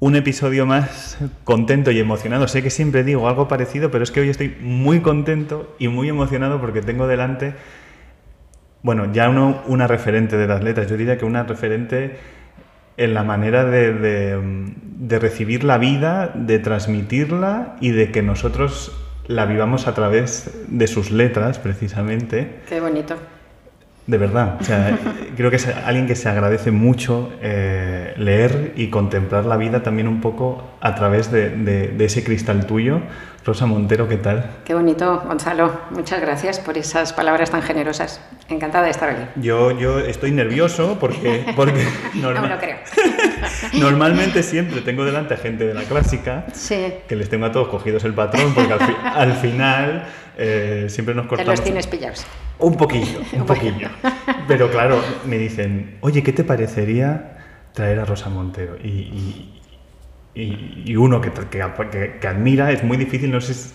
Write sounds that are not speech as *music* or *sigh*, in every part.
Un episodio más contento y emocionado. Sé que siempre digo algo parecido, pero es que hoy estoy muy contento y muy emocionado porque tengo delante, bueno, ya uno, una referente de las letras. Yo diría que una referente en la manera de, de, recibir la vida, de transmitirla y de que nosotros la vivamos a través de sus letras, precisamente. Qué bonito. De verdad, o sea, *laughs* creo que es alguien que se agradece mucho eh, leer y contemplar la vida también un poco a través de, de, ese cristal tuyo. Rosa Montero, ¿qué tal? Qué bonito, Gonzalo. Muchas gracias por esas palabras tan generosas. Encantada de estar aquí. Yo, yo estoy nervioso porque, *laughs* porque no lo creo. *laughs* normalmente siempre tengo delante a gente de la clásica sí. que les tengo a todos cogidos el patrón porque al, al final eh, siempre nos cortamos. Te los tienes pillados. Un poquillo, un *laughs* poquillo. Pero claro, me dicen, oye, ¿qué te parecería traer a Rosa Montero? Y, y, uno que, que, que, admira, es muy difícil, no sé,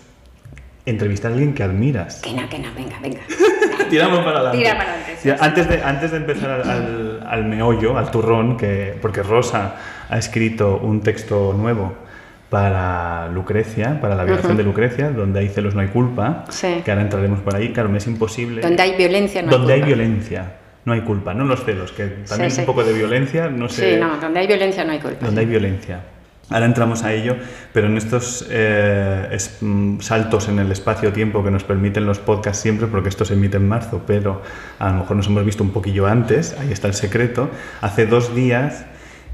entrevistar a alguien que admiras. Que no, que no, venga, venga. *laughs* Tiramos para adelante. Tira para adelante. antes, de, antes de empezar al, al, meollo, al turrón, que, porque Rosa ha escrito un texto nuevo para Lucrecia, para la violación de Lucrecia, donde hay celos no hay culpa, que ahora entraremos por ahí, claro, me es imposible. Donde hay violencia no donde hay culpa. Donde hay violencia no hay culpa, no los celos, que también es un poco de violencia, no sé. Sí, no, donde hay violencia no hay culpa. Donde hay violencia. Ahora entramos a ello, pero en estos eh, mm, saltos en el espacio-tiempo que nos permiten los podcasts siempre, porque esto se emite en marzo, pero a lo mejor nos hemos visto un poquillo antes, ahí está el secreto. Hace dos días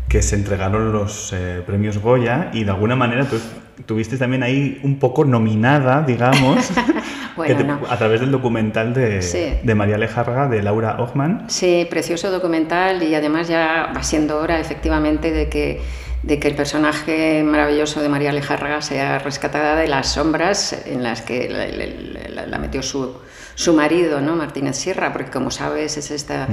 que se entregaron los eh, premios Goya y de alguna manera tú tuviste también ahí un poco nominada, digamos, *laughs* a través del documental de, de, María Lejarga, de Laura Ochman. Sí, precioso documental y además ya va siendo hora efectivamente de que de que el personaje maravilloso de María Lejarga sea rescatada de las sombras en las que la metió su, su marido, ¿no? Martínez Sierra, porque como sabes es esta,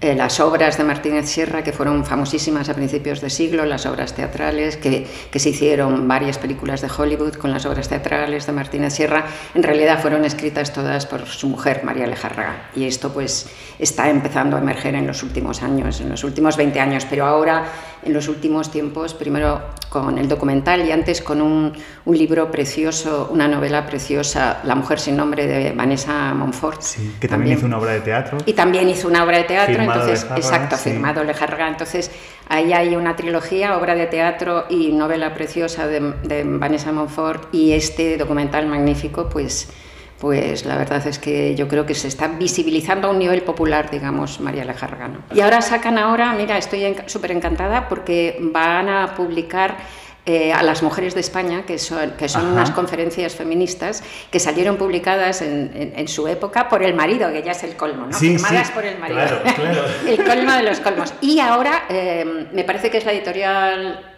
eh, las obras de Martínez Sierra que fueron famosísimas a principios de siglo, las obras teatrales, que, que, se hicieron varias películas de Hollywood con las obras teatrales de Martínez Sierra, en realidad fueron escritas todas por su mujer, María Lejarraga, y esto pues está empezando a emerger en los últimos años, en los últimos 20 años, pero ahora en los últimos tiempos, primero con el documental y antes con un, un libro precioso, una novela preciosa, La mujer sin nombre de Vanessa Monfort. Sí, que también, hizo una obra de teatro. Y también hizo una obra de teatro, entonces, exacto, firmado Lejarga. Entonces, ahí hay una trilogía, obra de teatro y novela preciosa de, de Vanessa Monfort y este documental magnífico, pues pues la verdad es que yo creo que se está visibilizando a un nivel popular, digamos, María. ¿no? Y ahora sacan ahora, mira, estoy súper encantada porque van a publicar eh, a las mujeres de España, que son, que son unas conferencias feministas que salieron publicadas en, su época por el marido, que ya es el colmo, ¿no? Sí, Firmadas por el marido. Claro, claro. *laughs* el colmo de los colmos. Y ahora eh, me parece que es la editorial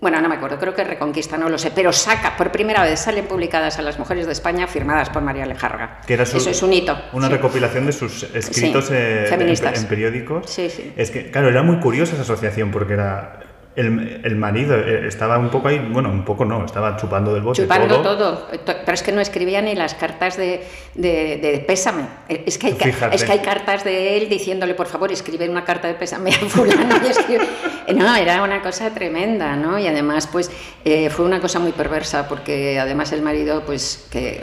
bueno, no me acuerdo, creo que Reconquista, no lo sé, pero saca, por primera vez salen publicadas a las mujeres de España firmadas por María Lejarga. Que era Eso es un hito. Una recopilación de sus escritos eh, en, periódicos. Sí, sí. Es que, claro, era muy curiosa esa asociación porque era el, el, marido eh, estaba un poco ahí, bueno, un poco no, estaba chupando del bote. Chupando todo, pero es que no escribía ni las cartas de, de, pésame. Es que, hay, es que hay cartas de él diciéndole, por favor, escribe una carta de pésame a fulano. Y *laughs* No, era una cosa tremenda, ¿no? Y además, pues, eh, fue una cosa muy perversa porque además el marido, pues, que,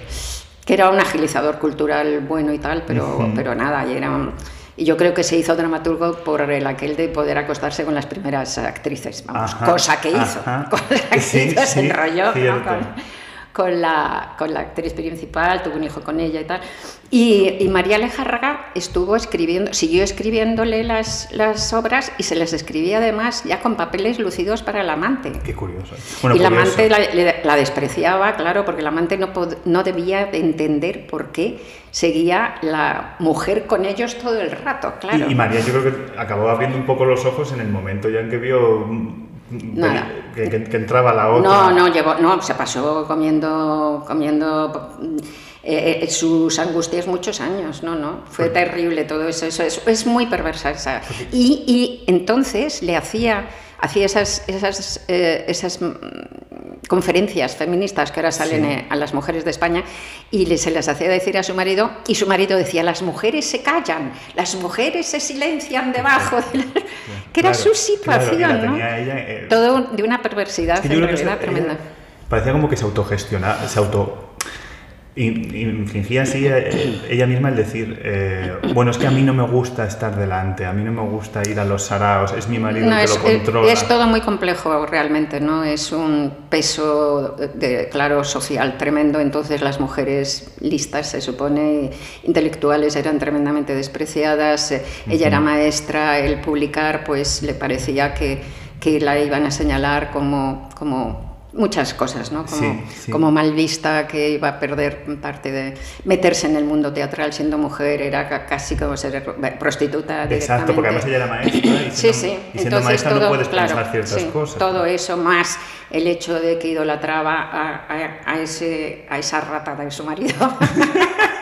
que era un agilizador cultural bueno y tal, pero, pero nada, y era un y yo creo que se hizo dramaturgo por el aquel de poder acostarse con las primeras actrices, vamos, cosa que hizo, cosa que hizo, se enrolló con, la, con la actriz principal, tuvo un hijo con ella y tal. Y, María Lejarraga estuvo escribiendo, siguió escribiéndole las, las obras y se les escribía además ya con papeles lucidos para el amante. Qué curioso. y el amante la, despreciaba, claro, porque el amante no, no debía de entender por qué seguía la mujer con ellos todo el rato, claro. Y, María yo creo que acabó abriendo un poco los ojos en el momento ya en que vio Nada. Que, que- que entraba la otra. No, no, llevó, no, se pasó comiendo, comiendo eh, eh, sus angustias muchos años, no, no, fue terrible todo eso, eso es, es muy perversa esa. Y, y entonces le hacía, hacía esas, esas, eh, esas conferencias feministas que ahora salen Sí. eh, a las mujeres de España y se las hacía decir a su marido y su marido decía, las mujeres se callan, las mujeres se silencian debajo de la... que era Claro, su claro, situación, ¿no? ella, eh, Todo de una perversidad, Es que yo creo tremenda. ella Parecía como que se autogestionaba, se auto. Fingía así eh, ella misma el decir, eh, bueno, es que a mí no me gusta estar delante, a mí no me gusta ir a los saraos, es mi marido No, el que es, lo controla. es todo muy complejo realmente, ¿no? Es un peso, de, claro, social tremendo. Entonces las mujeres listas, se supone, intelectuales, eran tremendamente despreciadas. Eh, Ella era maestra, el publicar, pues le parecía que, que la iban a señalar como... como muchas cosas, ¿no? Como, Sí, sí. como mal vista, que iba a perder parte de meterse en el mundo teatral siendo mujer, era ca- casi como ser prostituta Exacto, porque además ella era maestra y Sí, siendo, sí. y siendo Entonces, maestra todo, no puedes claro, pensar ciertas sí, cosas. Todo eso, más el hecho de que idolatraba a, a- a ese, a esa rata de su marido. *laughs*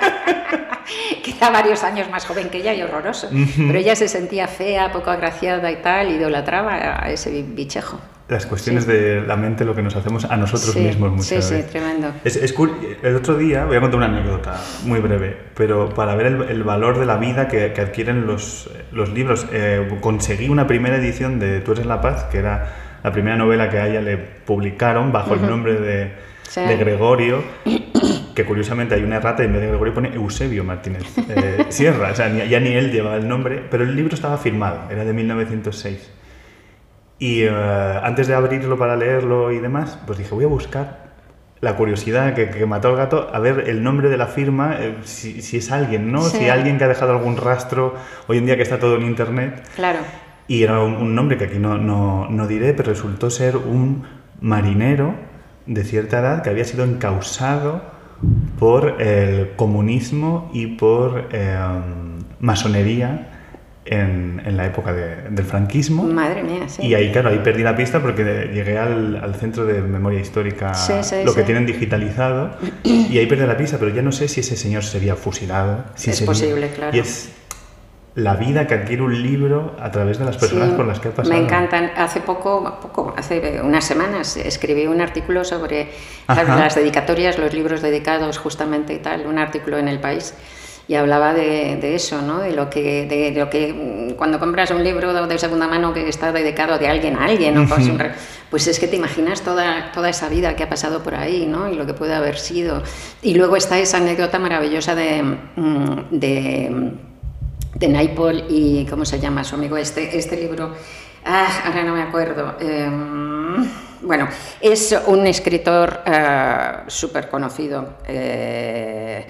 *laughs* que era varios años más joven que ella y horroroso. Pero ella se sentía fea, poco agraciada y tal, idolatraba a ese bi- bichejo. Las cuestiones de la mente, lo que nos hacemos a nosotros Sí, mismos muchas sí, sí, veces. tremendo. Es, es el otro día, voy a contar una anécdota muy breve, pero para ver el, el valor de la vida que, que adquieren los, los libros, eh, conseguí una primera edición de Tú eres la paz, que era la primera novela que a ella le publicaron bajo el nombre de, Sí. de Gregorio, *coughs* que curiosamente hay una errata y en vez de Gregorio pone Eusebio Martínez eh, *laughs* Sierra, o sea, ni- ya ni él llevaba el nombre, pero el libro estaba firmado, era de 1906. Y eh, antes de abrirlo para leerlo y demás, pues dije, voy a buscar la curiosidad que, que mató al gato, a ver el nombre de la firma, eh, si, si es alguien, ¿no? Sí. Si alguien que ha dejado algún rastro, hoy en día que está todo en internet. Claro. Y era un, un nombre que aquí no, no, no diré, pero resultó ser un marinero de cierta edad que había sido encausado por el comunismo y por eh, masonería en, en la época de- del franquismo. Madre mía, sí. Y ahí, claro, ahí perdí la pista porque llegué al, al centro de memoria histórica, Sí, sí, lo que sí. tienen digitalizado, y ahí perdí la pista, pero ya no sé si ese señor sería fusilado. si Es sería- posible, claro. Y es la vida que adquiere un libro a través de las personas Sí, por las que ha pasado. Me encantan. Hace poco, poco, hace unas semanas, escribí un artículo sobre las dedicatorias, los libros dedicados justamente y tal, un artículo en El País. Y hablaba de, de eso, ¿no? De lo que, de lo que mm, cuando compras un libro de segunda mano que está dedicado de alguien a alguien, ¿no? Pues, un pues es que te imaginas toda, toda esa vida que ha pasado por ahí, ¿no? Y lo que puede haber sido. Y luego está esa anécdota maravillosa de, mm, de Naipaul y ¿cómo se llama su amigo este? Este libro, ah, ahora no me acuerdo. em, bueno, es un escritor súper conocido eh,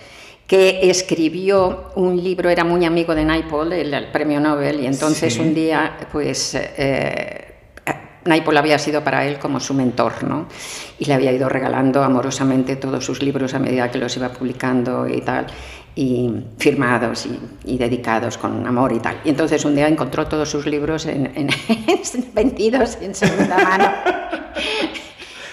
que escribió un libro, era muy amigo de Naipaul, el, el premio Nobel, y entonces Sí. un día, pues... eh, Naipaul había sido para él como su mentor, ¿no? Y le había ido regalando amorosamente todos sus libros a medida que los iba publicando y tal, y firmados y, y dedicados con amor y tal. Y entonces un día encontró todos sus libros en, en- *laughs* vendidos en segunda mano. *laughs*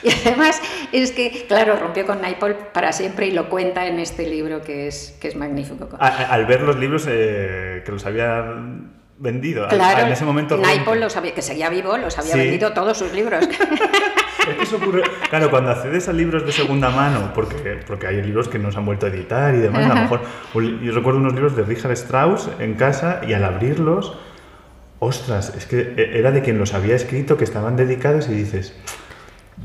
Y además es que, claro, rompió con Naipaul para siempre y lo cuenta en este libro que es, que es magnífico. A- al ver los libros eh, que los había vendido, al- Claro, en ese momento... Naipaul los había, que seguía vivo, los había Sí. vendido todos sus libros. *laughs* Es que eso ocurre, claro, cuando accedes a libros de segunda mano, porque, porque hay libros que no se han vuelto a editar y demás, a lo mejor, yo recuerdo unos libros de Richard Strauss en casa y al abrirlos, ostras, es que e- era de quien los había escrito, que estaban dedicados y dices,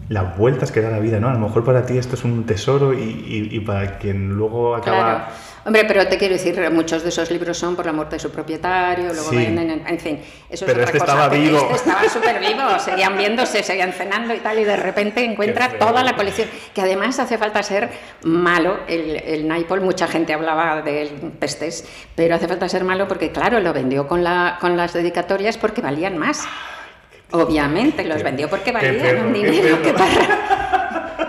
las vueltas que da la vida, ¿no? A lo mejor para ti esto es un tesoro y, y- y para quien luego acaba... Claro. Hombre, pero te quiero decir, muchos de esos libros son por la muerte de su propietario, luego Sí. venden, en, en fin, eso Pero es otra este cosa. estaba vivo. Este estaba súper vivo, seguían viéndose, seguían cenando y tal, y de repente encuentra toda la colección, que además hace falta ser malo, el, el Naipaul, mucha gente hablaba de él, pestes, pero hace falta ser malo porque, claro, lo vendió con, la, con las dedicatorias porque valían más. Obviamente, los vendió porque Qué valían un dinero. qué parra.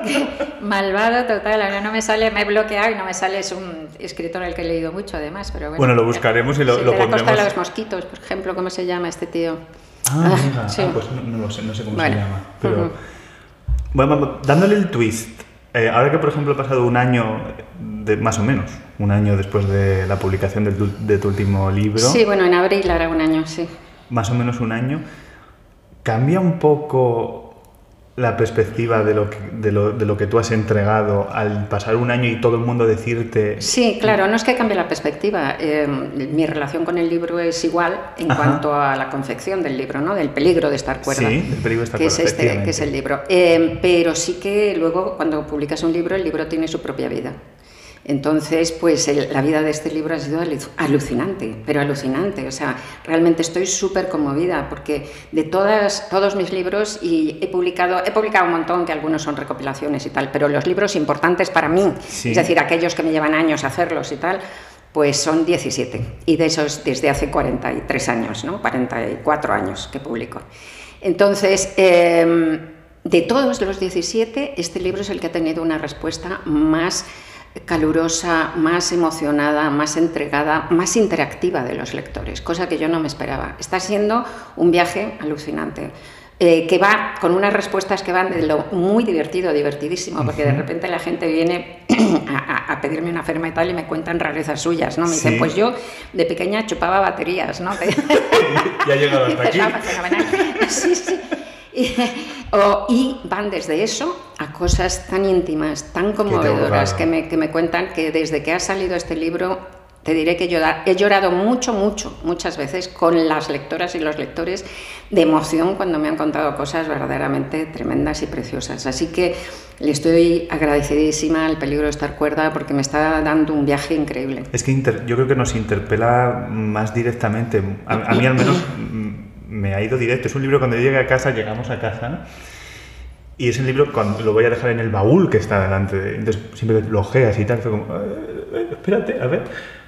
*laughs* Malvado total, ahora no me sale, me he bloqueado y no me sale, es un escritor al que he leído mucho además, pero bueno. Bueno, lo buscaremos y lo- Sí, lo de la Costa de pondremos. los Mosquitos, por ejemplo, ¿cómo se llama este tío? Ah, Ah, amiga. sí. Ah, pues no, no lo sé, no sé cómo Bueno. se llama. Pero, Ujú. bueno, vamos, dándole el twist. eh, ahora que, por ejemplo, ha pasado un año, de, más o menos, un año después de la publicación de tu, de tu último libro, Sí, bueno, en abril hará un año, sí. más o menos un año, ¿cambia un poco la perspectiva de lo, que, de, lo, de lo que tú has entregado al pasar un año y todo el mundo decirte... Sí, claro, no es que cambie la perspectiva. eh, mi relación con el libro es igual en Ajá. cuanto a la confección del libro, ¿no? Del peligro de estar cuerda. Sí, del peligro de estar que cuerda, es este, que es el libro. Eh, pero sí que luego, cuando publicas un libro, el libro tiene su propia vida. Entonces, pues el- la vida de este libro ha sido alu- alucinante, pero alucinante. O sea, realmente estoy súper conmovida porque de todas, todos mis libros, y he publicado, he publicado un montón, que algunos son recopilaciones y tal, pero los libros importantes para mí, Sí. es decir, aquellos que me llevan años hacerlos y tal, pues son 17. Y de esos desde hace 43 años, ¿no? 44 años que publico. Entonces, em, de todos los 17, este libro es el que ha tenido una respuesta más calurosa, más emocionada, más entregada, más interactiva de los lectores, cosa que yo no me esperaba. Está siendo un viaje alucinante. eh, que va con unas respuestas que van de lo muy divertido, divertidísimo, porque de repente la gente viene *clears throat* a, pedirme una ferma y tal y me cuentan rarezas suyas, ¿no? Me dicen, pues yo de pequeña chupaba baterías, ¿no? *laughs* ya ha llegado hasta *laughs* aquí. "Ah, fenomenal". *laughs* Sí, sí. Y, o- y van desde eso cosas tan íntimas, tan conmovedoras, que me, que me cuentan que desde que ha salido este libro, te diré que llora- he llorado mucho, mucho, muchas veces con las lectoras y los lectores de emoción cuando me han contado cosas verdaderamente tremendas y preciosas. Así que le estoy agradecidísima al peligro de estar cuerda porque me está dando un viaje increíble. Es que inter- yo creo que nos interpela más directamente. A, a mí al menos *coughs* me ha ido directo. Es un libro cuando yo llegué a casa, llegamos a casa y es un libro cuando lo voy a dejar en el baúl que está delante. de- entonces siempre lo ojeas y tal. Fue como, "Eh, eh, espérate, a ver.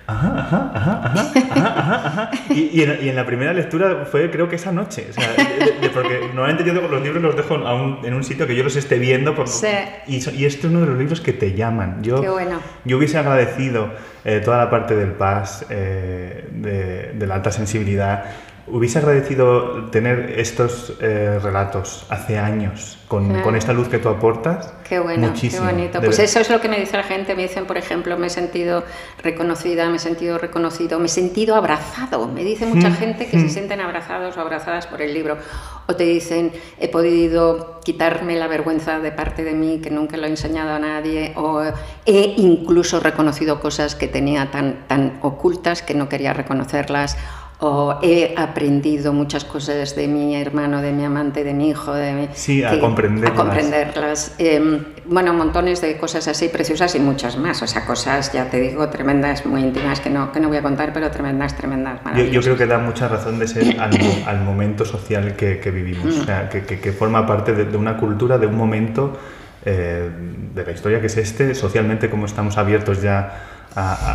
Ajá, ajá, ajá, ajá, ajá, ajá. Y, y en, y en la primera lectura fue creo que esa noche. O sea, de- de- porque normalmente yo los libros los dejo a un- en un sitio que yo los esté viendo. Por, Sí. y, y este es uno de los libros que te llaman. Yo, Qué bueno. yo hubiese agradecido eh, toda la parte del paz, eh, de, de la alta sensibilidad. Hubiese agradecido tener estos eh, relatos hace años, con, con esta luz que tú aportas. Qué bueno, Muchísimo. qué bonito. Pues eso es lo que me dice la gente. Me dicen, por ejemplo, me he sentido reconocida, me he sentido reconocido, me he sentido abrazado. Me dice mucha Mm, gente que se mm. sienten abrazados o abrazadas por el libro. O te dicen, he podido quitarme la vergüenza de parte de mí que nunca lo he enseñado a nadie. O he incluso reconocido cosas que tenía tan, tan ocultas que no quería reconocerlas. O he aprendido muchas cosas de mi hermano, de mi amante, de mi hijo, de mi, Sí, a que- comprenderlas. a comprenderlas. Eh, bueno, montones de cosas así preciosas y muchas más. O sea, cosas, ya te digo, tremendas, muy íntimas, que no, que no voy a contar, pero tremendas, tremendas, Yo, yo creo que da mucha razón de ser al, mo- *coughs* al momento social que, que vivimos, Mm. o sea, que, que- que forma parte de, de una cultura, de un momento eh, de la historia que es este, socialmente como estamos abiertos ya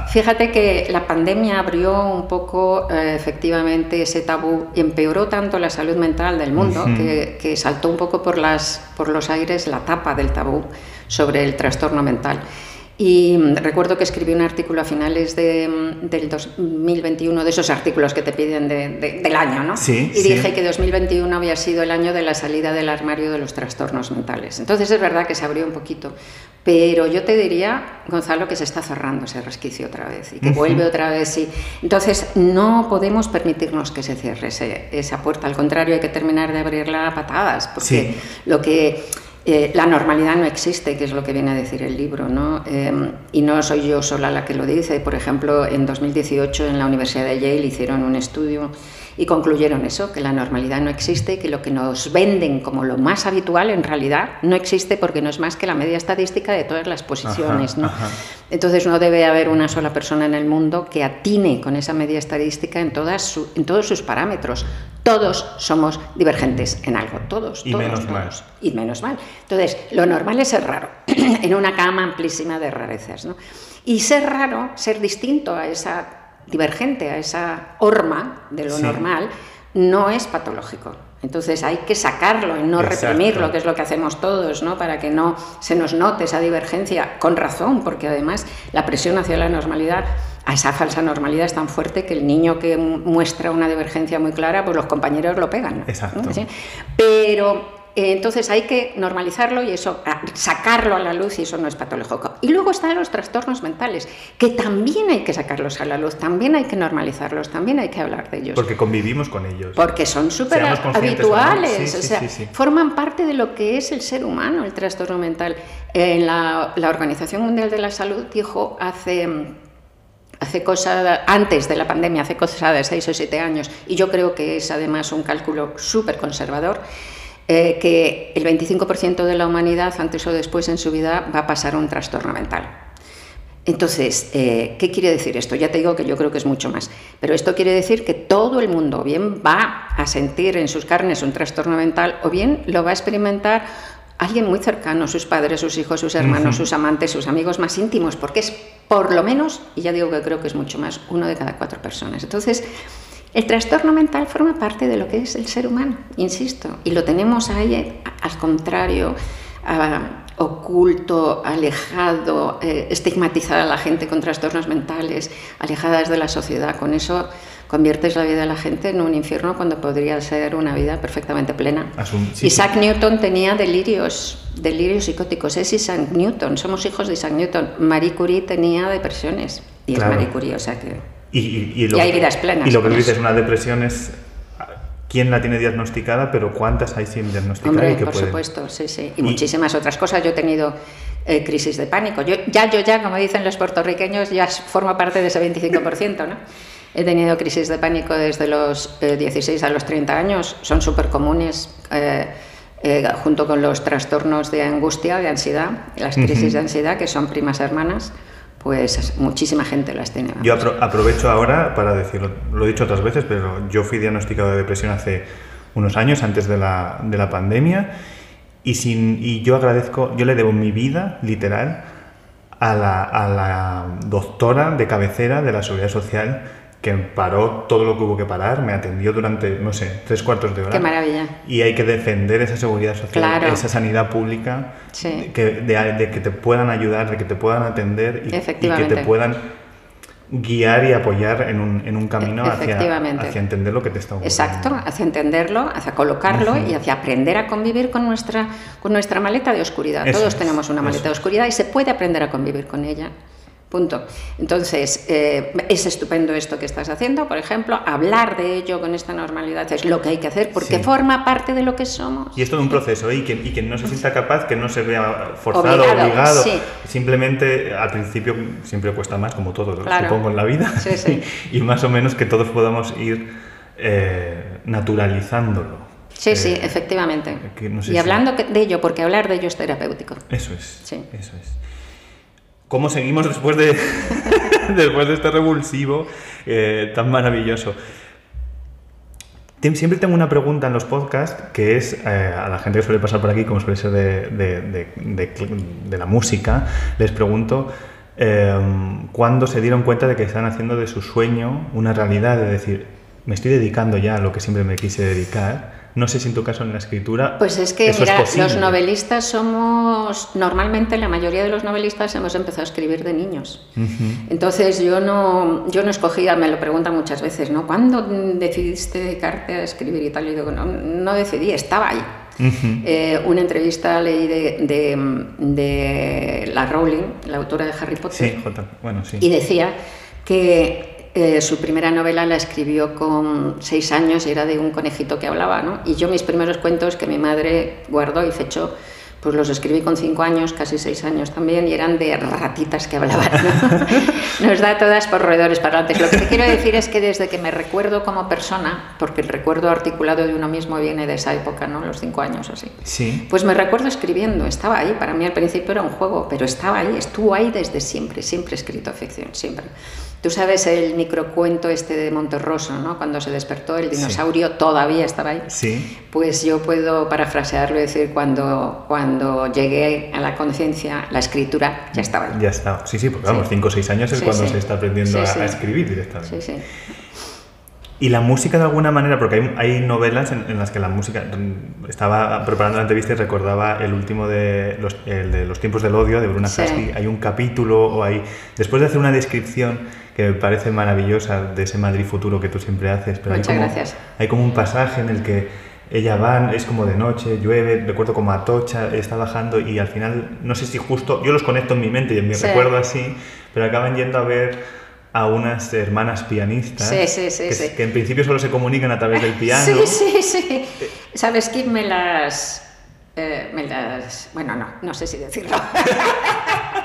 Fíjate que la pandemia abrió un poco eh, efectivamente ese tabú y empeoró tanto la salud mental del mundo que saltó un poco por, las, por los aires la tapa del tabú sobre el trastorno mental. Y recuerdo que escribí un artículo a finales de, mm, del 2021, de esos artículos que te piden de- de- del año, ¿no? Sí, y sí. dije que 2021 había sido el año de la salida del armario de los trastornos mentales. Entonces es verdad que se abrió un poquito, pero yo te diría, Gonzalo, que se está cerrando ese resquicio otra vez y que vuelve otra vez. Y... Entonces no podemos permitirnos que se cierre ese- esa puerta, al contrario, hay que terminar de abrirla a patadas, porque Sí. lo que eh, la normalidad no existe, que es lo que viene a decir el libro, ¿no? Eh, y no soy yo sola la que lo dice. Por ejemplo, en 2018 en la Universidad de Yale hicieron un estudio y concluyeron eso, que la normalidad no existe, que lo que nos venden como lo más habitual en realidad no existe porque no es más que la media estadística de todas las posiciones, Ajá, ¿no? ajá. Entonces no debe haber una sola persona en el mundo que atine con esa media estadística en, todas su- en todos sus parámetros. Todos somos divergentes en algo, todos. Y todos, menos mal. todos. Y menos mal. Entonces, lo normal es ser raro, *clears throat* en una cama amplísima de rarezas. ¿no? Y ser raro, ser distinto a esa divergente, a esa horma de lo Sí. normal, no es patológico. Entonces hay que sacarlo y no Exacto. reprimirlo, que es lo que hacemos todos, ¿no? Para que no se nos note esa divergencia, con razón, porque además la presión hacia la normalidad a esa falsa normalidad es tan fuerte que el niño que muestra una divergencia muy clara, pues los compañeros lo pegan. Exacto. Pero eh, entonces hay que normalizarlo y eso, sacarlo a la luz y eso no es patológico. Y luego están los trastornos mentales, que también hay que sacarlos a la luz, también hay que normalizarlos, también hay que hablar de ellos. Porque convivimos con ellos. Porque son súper habituales, o sea, forman parte de lo que es el ser humano, el trastorno mental. En la, la Organización Mundial de la Salud dijo hace hace cosa, antes de la pandemia, hace cosa de seis o siete años, y yo creo que es además un cálculo súper conservador, eh, que el 25% de la humanidad, antes o después en su vida, va a pasar un trastorno mental. Entonces, eh, ¿qué quiere decir esto? Ya te digo que yo creo que es mucho más, pero esto quiere decir que todo el mundo bien va a sentir en sus carnes un trastorno mental o bien lo va a experimentar alguien muy cercano, sus padres, sus hijos, sus hermanos, sus amantes, sus amigos más íntimos, porque es por lo menos, y ya digo que creo que es mucho más, uno de cada cuatro personas. Entonces, el trastorno mental forma parte de lo que es el ser humano, insisto, y lo tenemos ahí al contrario, oculto, alejado, eh, estigmatizada a la gente con trastornos mentales, alejadas de la sociedad. Con eso conviertes la vida de la gente en un infierno cuando podría ser una vida perfectamente plena. Isaac Newton tenía delirios, delirios psicóticos. Es Isaac Newton, somos hijos de Isaac Newton. Marie Curie tenía depresiones y es Marie Curie, o sea que... Y, lo, hay vidas plenas. Y lo que dices, una depresión es quién la tiene diagnosticada, pero cuántas hay sin diagnosticar. Hombre, por supuesto, sí, sí. Y, muchísimas otras cosas. Yo he tenido eh, crisis de pánico. Yo, ya, yo ya, como dicen los puertorriqueños, ya formo parte de ese 25%, ¿no? He tenido crisis de pánico desde los 16 eh, a los 30 años. Son súper comunes. Eh, junto con los trastornos de angustia, de ansiedad, las crisis de ansiedad, que son primas hermanas pues muchísima gente las tiene. Yo aprovecho ahora para decirlo, lo he dicho otras veces, pero yo fui diagnosticado de depresión hace unos años, antes de la, de la pandemia, y, sin, y yo agradezco, yo le debo mi vida, literal, a la, a la doctora de cabecera de la Seguridad Social que paró todo lo que hubo que parar, me atendió durante, no sé, tres cuartos de hora. Qué maravilla. Y hay que defender esa seguridad social, esa sanidad pública, que, de, que te puedan ayudar, de que te puedan atender y, que te puedan guiar y apoyar en un, en un camino hacia, hacia, entender lo que te está ocurriendo. Exacto, hacia entenderlo, hacia colocarlo y hacia aprender a convivir con nuestra, con nuestra maleta de oscuridad. Todos tenemos una maleta de oscuridad y se puede aprender a convivir con ella. Punto. Entonces, eh, es estupendo esto que estás haciendo, por ejemplo, hablar de ello con esta normalidad es lo que hay que hacer porque forma parte de lo que somos. Y es todo un proceso, ¿eh? y, quien, y quien no se sienta capaz, que no se vea forzado, obligado, obligado. simplemente al principio siempre cuesta más, como todo, supongo, en la vida, *laughs* y más o menos que todos podamos ir eh, naturalizándolo. Sí, sí, efectivamente. y hablando de ello, porque hablar de ello es terapéutico. Eso es. Sí. Eso es cómo seguimos después de, *laughs* después de este revulsivo eh, tan maravilloso. Siempre tengo una pregunta en los podcasts que es eh, a la gente que suele pasar por aquí, como suele ser de, la música, les pregunto eh, cuándo se dieron cuenta de que están haciendo de su sueño una realidad, de decir, me estoy dedicando ya a lo que siempre me quise dedicar no sé si en tu caso en la escritura. Pues es que, mira, los novelistas somos. Normalmente la mayoría de los novelistas hemos empezado a escribir de niños. Entonces yo no, yo no escogía, me lo preguntan muchas veces, ¿no? ¿Cuándo decidiste dedicarte a escribir y tal? Y digo, no, no decidí, estaba ahí. Eh, una entrevista leí de, de, la Rowling, la autora de Harry Potter. Sí, bueno, sí. Y decía que eh, su primera novela la escribió con seis años y era de un conejito que hablaba, ¿no? Y yo mis primeros cuentos que mi madre guardó y fechó, pues los escribí con cinco años, casi seis años también, y eran de ratitas que hablaban. *laughs* Nos da todas por roedores parlantes. Lo que te quiero decir es que desde que me recuerdo como persona, porque el recuerdo articulado de uno mismo viene de esa época, ¿no? Los cinco años o así. Sí. Pues me recuerdo escribiendo, estaba ahí. Para mí al principio era un juego, pero estaba ahí, estuvo ahí desde siempre, siempre he escrito ficción, siempre. Tú sabes el microcuento este de Monterroso, ¿no? Cuando se despertó el dinosaurio todavía estaba ahí. Sí. Pues yo puedo parafrasearlo y decir cuando, cuando llegué a la conciencia, la escritura ya estaba ahí. Ya estaba. Sí, sí, porque vamos, 5 o 6 años es cuando se está aprendiendo a, escribir directamente. Sí, sí. Y la música de alguna manera, porque hay, hay novelas en, las que la música, estaba preparando la entrevista y recordaba el último de los, el de los tiempos del odio de Bruna sí. hay un capítulo o hay, después de hacer una descripción que me parece maravillosa de ese Madrid futuro que tú siempre haces. Pero Muchas hay como, gracias. Hay como un pasaje en el que ella va, es como de noche, llueve, recuerdo como Atocha, está bajando y al final, no sé si justo, yo los conecto en mi mente y en mi Sí. recuerdo así, pero acaban yendo a ver a unas hermanas pianistas Sí, sí, que, que en principio solo se comunican a través del *laughs* piano. Sí, sí, sí. ¿Sabes quién me las... eh, me las... Bueno, no, no sé si decirlo. *laughs*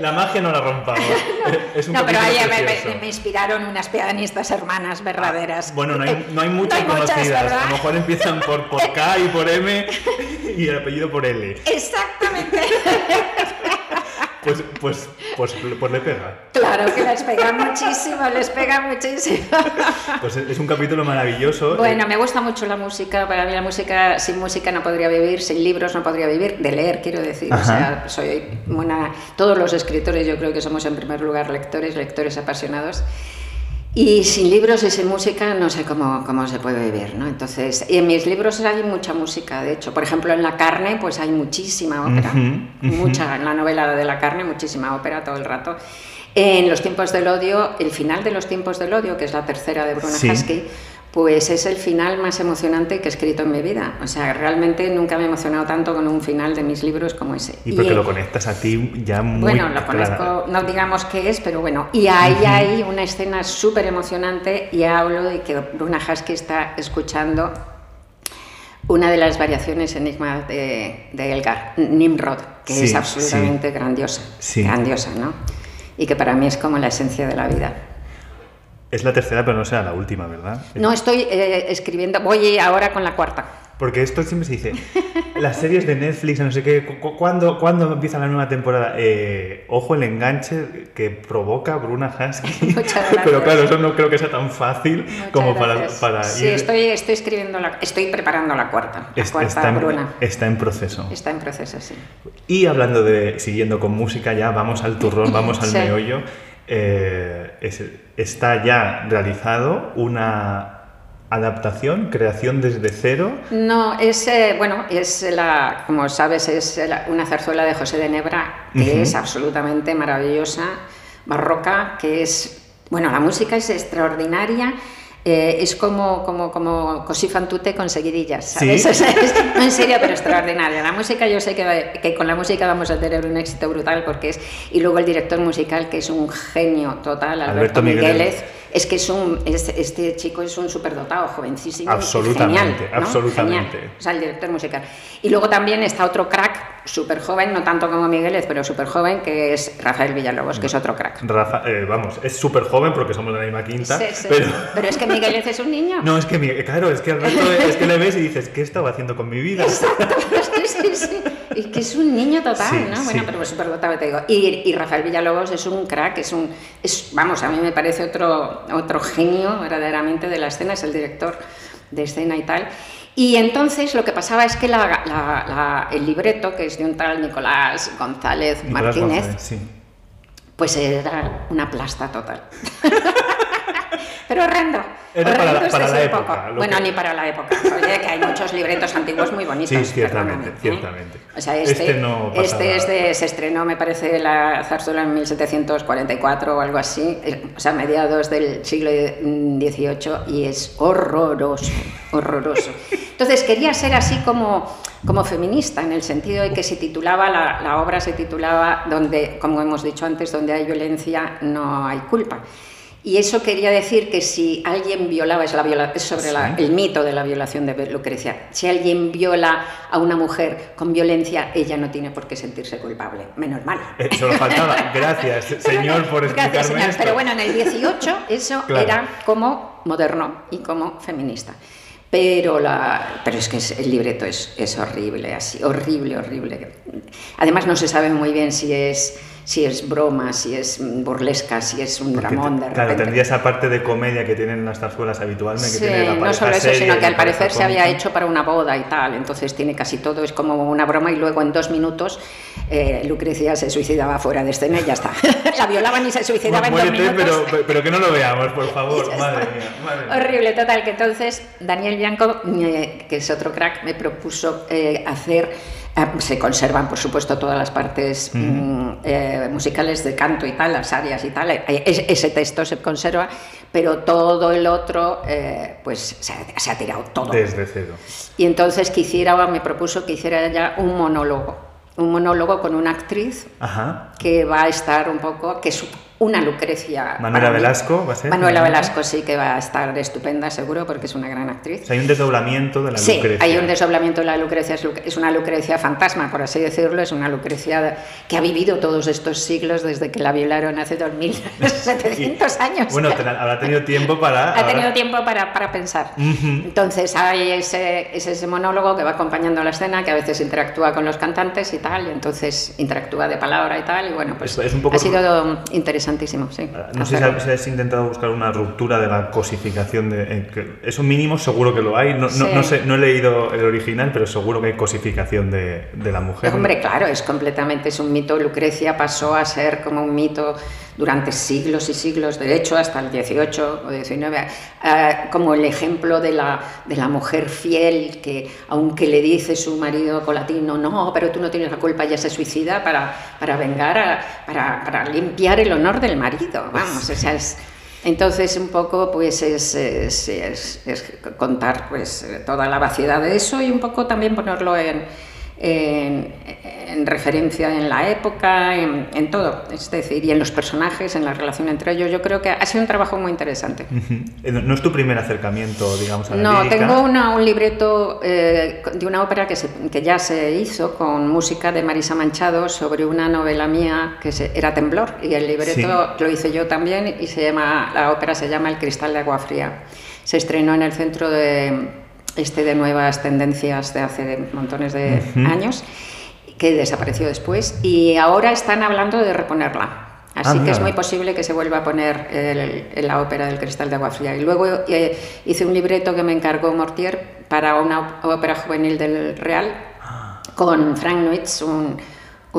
La magia no la rompamos. *laughs* Es un no, pero oye, me, inspiraron unas pianistas hermanas verdaderas. Bueno, no hay, no hay muchas No hay muchas, conocidas. ¿verdad? a lo mejor empiezan por, por *laughs* K y por M y el apellido por L. Exactamente. Pues, pues, pues, pues le pega. Claro que les pega muchísimo, les pega muchísimo. *laughs* Pues es un capítulo maravilloso. Bueno, Eh, me gusta mucho la música. Para mí la música, sin música no podría vivir, sin libros no podría vivir, de leer, quiero decir. O Ajá. sea, soy una... Todos los escritores yo creo que somos en primer lugar lectores, lectores apasionados. Y sin libros y sin música no sé cómo, cómo se puede vivir, ¿no? Entonces, y en mis libros hay mucha música, de hecho. Por ejemplo, en La carne, pues hay muchísima ópera. Ujú, ujú. Mucha, en la novela de La carne, muchísima ópera todo el rato. En Los tiempos del odio, el final de Los tiempos del odio, que es la tercera de Bruna Sí. Husky, pues es el final más emocionante que he escrito en mi vida. O sea, realmente nunca me he emocionado tanto con un final de mis libros como ese. y porque Y- lo conectas a ti ya muy bueno, lo clara- conozco, no digamos qué es, pero bueno. Y ahí hay una escena súper emocionante y hablo de que Bruna Husky está escuchando una de las variaciones enigmas de, de Elgar, Nimrod, que Sí, es absolutamente grandiosa, Sí. grandiosa, ¿no? Y que para mí es como la esencia de la vida. Es la tercera, pero no será la última, ¿verdad? No estoy eh, escribiendo, voy ahora con la cuarta. Porque esto siempre se dice, las series de Netflix, no sé qué, cu- cu- ¿cuándo, cuándo empieza la nueva temporada? Eh, ojo el enganche que provoca Bruna Husky. *laughs* Pero claro, eso no creo que sea tan fácil Muchas como para, gracias. para Sí, ir... estoy, estoy escribiendo, la, estoy preparando la cuarta, la es- cuarta está, en, Bruna. está en proceso. Está en proceso, sí. Y hablando de, siguiendo con música ya, vamos al turrón, vamos al *laughs* Sí. meollo. Eh, es- está ya realizado una adaptación, creación desde cero. No, es, eh, bueno, es la, como sabes, es la- una zarzuela de José de Nebra que es absolutamente maravillosa, barroca, que es, bueno, la música es extraordinaria. Eh, es como, como, como così fan tutte con seguidillas, ¿sabes? Sí. *laughs* O sea, es- no, en serio, pero extraordinaria. La música, yo sé que, que con la música vamos a tener un éxito brutal porque es... Y luego el director musical, que es un genio total, Alberto, Alberto es que es un, es- este chico es un superdotado, jovencísimo. Absolutamente, genial, ¿no? absolutamente. Genial. O sea, el director musical. Y luego también está otro crack, súper joven, no tanto como Migueles, pero súper joven, que es Rafael Villalobos, que es otro crack. Rafa, eh, vamos, es súper joven porque somos de la misma quinta, Sí, sí. pero... Pero es que Migueles es un niño. No, es que, claro, es que Alberto *laughs* es que le ves y dices, ¿qué estaba haciendo con mi vida? *laughs* sí, sí, sí. Y que es un niño total, ¿no? Bueno, pero súper dotado, te digo. Y, y Rafael Villalobos es un crack, es un. Es, vamos, a mí me parece otro, otro genio verdaderamente de la escena, es el director de escena y tal. Y entonces lo que pasaba es que la- la- la- el libreto, que es de un tal Nicolás González Nicolás Martínez, González, sí. pues era una plasta total. *laughs* Pero horrendo. Era para horrendo para la ese época, poco. Bueno, que- ni para la época. Oye, que hay muchos libretos antiguos muy bonitos. Sí, ciertamente, ¿eh? ciertamente. O sea, este, Este no este es de, se estrenó, me parece, la zarzuela en 1744 o algo así, eh, o sea, mediados del siglo XVIII, y es horroroso, horroroso. *laughs* Entonces quería ser así como, como feminista, en el sentido de que se titulaba, la, la obra se titulaba, donde, como hemos dicho antes, donde hay violencia no hay culpa. Y eso quería decir que si alguien violaba, es, la viola- es sobre la- Sí. el mito de la violación de Lucrecia, si alguien viola a una mujer con violencia, ella no tiene por qué sentirse culpable, menos mal. Eh, solo faltaba. *laughs* Gracias, señor, por explicarme Gracias, señor. esto. Pero bueno, en el 18 eso Claro. era como moderno y como feminista. Pero, la, pero es que el libreto es, es horrible, así, horrible, horrible. Además no se sabe muy bien si es, si es broma, si es burlesca, si es un Porque dramón de Claro, tendría esa parte de comedia que tienen las zarzuelas habitualmente, que Sí, tiene la no solo eso, sino que al parecer se había hecho para una boda y tal, entonces tiene casi todo, es como una broma y luego en dos minutos eh, Lucrecia se suicidaba fuera de escena y ya está. *laughs* la violaban y se suicidaba en dos Muérete, minutos. pero, pero que no lo veamos, por favor. Madre mía, madre mía. Horrible, total, que entonces Daniel Bianco, eh, que es otro crack, me propuso eh, hacer Se conservan, por supuesto, todas las partes mm, eh, musicales de canto y tal, las áreas y tal. Eh, es- ese texto se conserva, pero todo el otro, eh, pues se ha, se ha tirado todo. Desde cero. Y entonces quisiera, me propuso que hiciera ya un monólogo, un monólogo con una actriz Ajá. que va a estar un poco, que es una Lucrecia. Manuela. Velasco va a ser. Manuela. Velasco sí que va a estar estupenda, seguro, porque es una gran actriz. O sea, hay un desdoblamiento de la Sí, Lucrecia. hay un desdoblamiento de la Lucrecia, es, una Lucrecia fantasma, por así decirlo, es una Lucrecia que ha vivido todos estos siglos desde que la violaron hace 2700 *laughs* *laughs* años. Bueno, habrá tenido tiempo para. ha tenido tiempo para, para pensar. Ujú. Entonces hay ese, es ese monólogo que va acompañando la escena, que a veces interactúa con los cantantes y tal, y entonces interactúa de palabra y tal, y bueno, pues Es- es un poco- ha sido interesantísimo, sí. No sé si si has intentado buscar una ruptura de la cosificación. De, en que- eso mínimo seguro que lo hay. No, no- no sé, no he leído el original, pero seguro que hay cosificación de, de la mujer. Hombre, claro, es completamente, es un mito. Lucrecia pasó a ser como un mito durante siglos y siglos, de hecho hasta el 18 o 19, eh, como el ejemplo de la, de la mujer fiel que aunque le dice su marido colatino, no, pero tú no tienes la culpa, ella se suicida para, para vengar, a- para, para limpiar el honor del marido, vamos. Entonces, un poco, pues, es, es- es- contar pues, toda la vaciedad de eso y un poco también ponerlo en, en, en referencia en la época, en, en todo, es decir, y en los personajes, en la relación entre ellos. Yo creo que ha sido un trabajo muy interesante. Eh, No es tu primer acercamiento, digamos, a la No, lírica. tengo una- un libreto eh, de una ópera que, se- que ya se hizo con música de Marisa Manchado sobre una novela mía que se- era Temblor y el libreto lo hice yo también y se llama, la ópera se llama El cristal de agua fría. Se estrenó en el centro de, este de nuevas tendencias de hace montones de años que desapareció después y ahora están hablando de reponerla. Así Ah, que es muy posible que se vuelva a poner el- la ópera del Cristal de Agua Fría. Y luego eh, hice un libreto que me encargó Mortier para una ópera juvenil del Real con Frank Nuitz, un,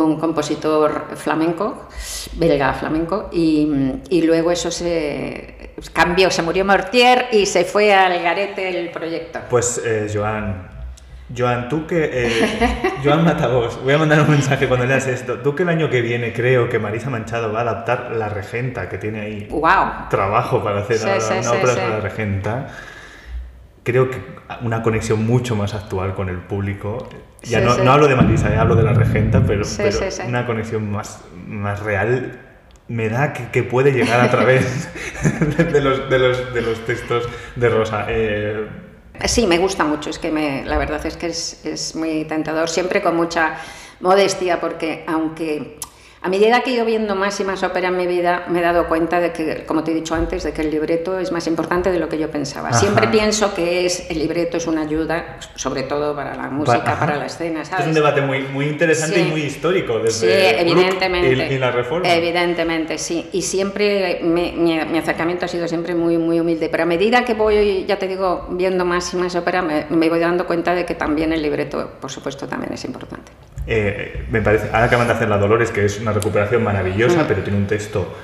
un compositor flamenco, belga flamenco, y, y luego eso se cambió, se murió Mortier y se fue al garete el proyecto. Pues, eh, Joan. Joan, tú que. eh, *laughs* Joan Matagos, voy a mandar un mensaje cuando leas esto. Tú que el año que viene creo que Marisa Manchado va a adaptar La Regenta, que tiene ahí ¡Wow! trabajo para hacer Sí, ahora sí, una sí, sí. sobre la regenta. Creo que una conexión mucho más actual con el público. Ya Sí, no, sí. no hablo de Marisa, eh, hablo de la regenta, pero, Sí, una conexión más, más real me da que, que puede llegar a través *laughs* de, los, de, los, de los textos de Rosa. Eh, Sí, me gusta mucho, es que me, la verdad es que es, es muy tentador, siempre con mucha modestia, porque aunque a medida que ido viendo más y más ópera en mi vida, me he dado cuenta de que, como te he dicho antes, de que el libreto es más importante de lo que yo pensaba. Ajá. Siempre pienso que es, el libreto es una ayuda, sobre todo para la música, ajá. para la escena, es un debate muy, muy interesante Sí. y muy histórico Sí, desde Gluck evidentemente. y, y la reforma. Evidentemente, sí. Y siempre me- mi, mi acercamiento ha sido siempre muy, muy humilde. Pero a medida que voy, ya te digo, viendo más y más ópera, me, me voy dando cuenta de que también el libreto, por supuesto, también es importante. Eh, me parece, ahora acaban de hacer La Dolores, que es una recuperación maravillosa, pero tiene un texto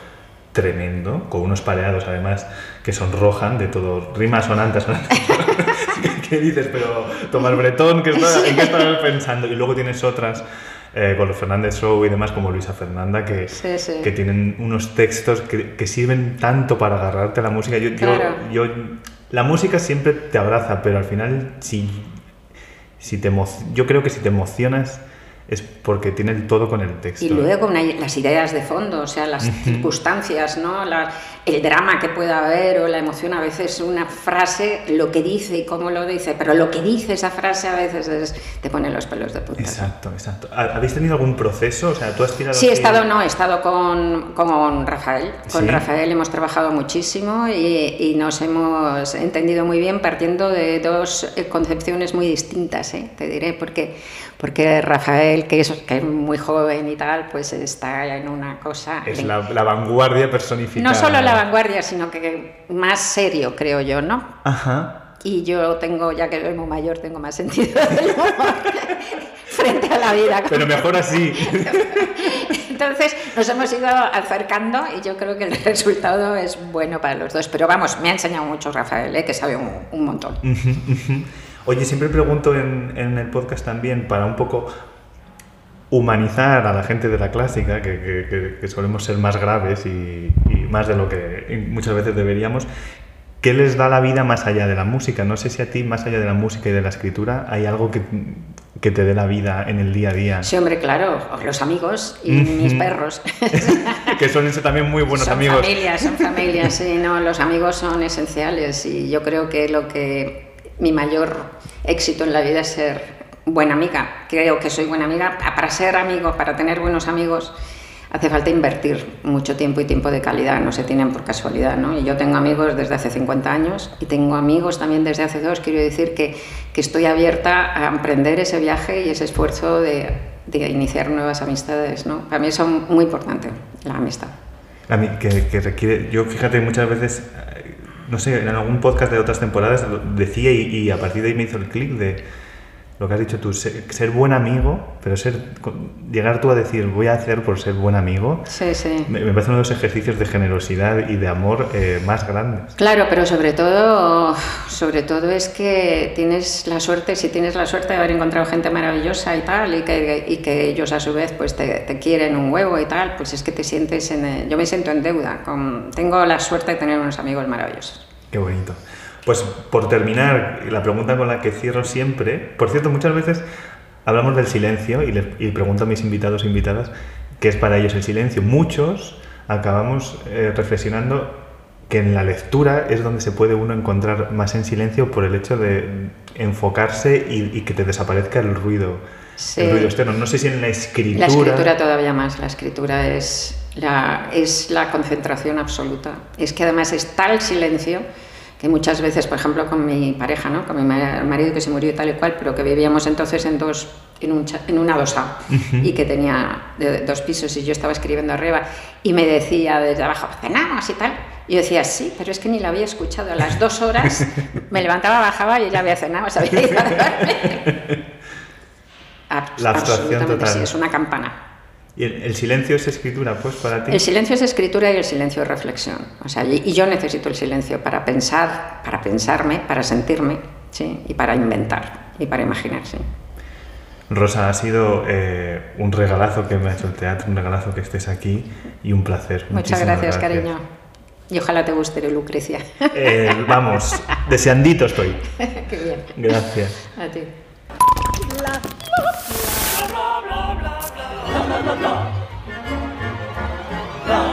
tremendo, con unos pareados además que sonrojan de todo, rimas sonantes. sonantes. *laughs* ¿Qué dices? Pero Tomás Bretón, ¿qué está- ¿en qué estabas pensando? Y luego tienes otras eh, con los Fernández Show y demás, como Luisa Fernanda, que, Sí, sí. que tienen unos textos que, que sirven tanto para agarrarte a la música. Yo, yo- Claro. yo- la música siempre te abraza, pero al final, si si te yo creo que si te emocionas es porque tiene el todo con el texto. Y luego una- las ideas de fondo, o sea, las circunstancias, ¿no? La- el drama que pueda haber o la emoción, a veces una frase, lo que dice y cómo lo dice, pero lo que dice esa frase a veces es- te pone los pelos de punta. Exacto, exacto. ¿Ha- ¿Habéis tenido algún proceso? O sea, tú has tirado Sí, he estado, no, he estado con, con Rafael. Con Sí. Rafael hemos trabajado muchísimo y, y nos hemos entendido muy bien partiendo de dos eh, concepciones muy distintas, ¿eh? te diré, porque, porque Rafael, que es, que es muy joven y tal, pues está en una cosa... Es la, la vanguardia personificada. no solo la vanguardia, sino que más serio, creo yo, ¿no? Ajá. Y yo tengo, ya que soy muy mayor, tengo más sentido del humor *laughs* frente a la vida. Pero mejor así. Entonces nos hemos ido acercando y yo creo que el resultado es bueno para los dos. Pero vamos, me ha enseñado mucho Rafael, ¿eh? que sabe un, un montón. Oye, siempre pregunto en, en el podcast también para un poco humanizar a la gente de la clásica, que, que- que solemos ser más graves y, y más de lo que muchas veces deberíamos, ¿qué les da la vida más allá de la música? No sé si a ti, más allá de la música y de la escritura, hay algo que, que te dé la vida en el día a día. Sí, hombre, claro, los amigos y mis perros. *laughs* que son eso también muy buenos son amigos. familias, son familias, sí, no, los amigos son esenciales y yo creo que lo que mi mayor éxito en la vida es ser buena amiga. Creo que soy buena amiga. Para ser amigo, para tener buenos amigos, hace falta invertir mucho tiempo y tiempo de calidad, no se tienen por casualidad, ¿no? Y yo tengo amigos desde hace 50 años y tengo amigos también desde hace dos. Quiero decir que, que estoy abierta a emprender ese viaje y ese esfuerzo de, de iniciar nuevas amistades, ¿no? Para mí es muy importante la amistad. A mí, que, requiere. Yo, fíjate, muchas veces, eh, no sé, en algún podcast de otras temporadas decía y a partir de ahí me hizo el clic de lo que has dicho tú, ser, ser buen amigo, pero ser llegar tú a decir voy a hacer por ser buen amigo, Sí, sí. me, me parece uno de los ejercicios de generosidad y de amor eh, más grandes. Claro, pero sobre todo, sobre todo es que tienes la suerte, si tienes la suerte de haber encontrado gente maravillosa y tal, y que, y que ellos a su vez pues te, te quieren un huevo y tal, pues es que te sientes en... el- yo me siento en deuda, con, tengo la suerte de tener unos amigos maravillosos. Qué bonito. Pues por terminar, la pregunta con la que cierro siempre, por cierto, muchas veces hablamos del silencio y, les, y pregunto a mis invitados e invitadas qué es para ellos el silencio. Muchos acabamos eh, reflexionando que en la lectura es donde se puede uno encontrar más en silencio por el hecho de enfocarse y, y que te desaparezca el ruido, Sí. el ruido externo. No sé si en la escritura... La escritura todavía más, la escritura es la, es la concentración absoluta. Es que además es tal silencio que muchas veces, por ejemplo, con mi pareja, ¿no? con mi ma- marido que se murió y tal y cual, pero que vivíamos entonces en, dos, en, un, en una dosa y que tenía de- dos pisos y yo estaba escribiendo arriba y me decía desde abajo, cenamos y tal. Y yo decía, sí, pero es que ni la había escuchado. A las dos horas me levantaba, bajaba y ella había cenado, se había ido a dormir. La abstracción total. sí, es una campana. ¿Y el, el silencio es escritura, pues, para ti? El silencio es escritura y el silencio es reflexión. O sea, y, y yo necesito el silencio para pensar, para pensarme, para sentirme, ¿sí? y para inventar y para imaginar. ¿sí? Rosa, ha sido eh, un regalazo que me ha hecho el teatro, un regalazo que estés aquí y un placer. Muchas gracias, cariño. Y ojalá te guste Lucrecia. Eh, vamos, deseandito estoy. *laughs* Qué bien. Gracias. A ti. blah la la la. La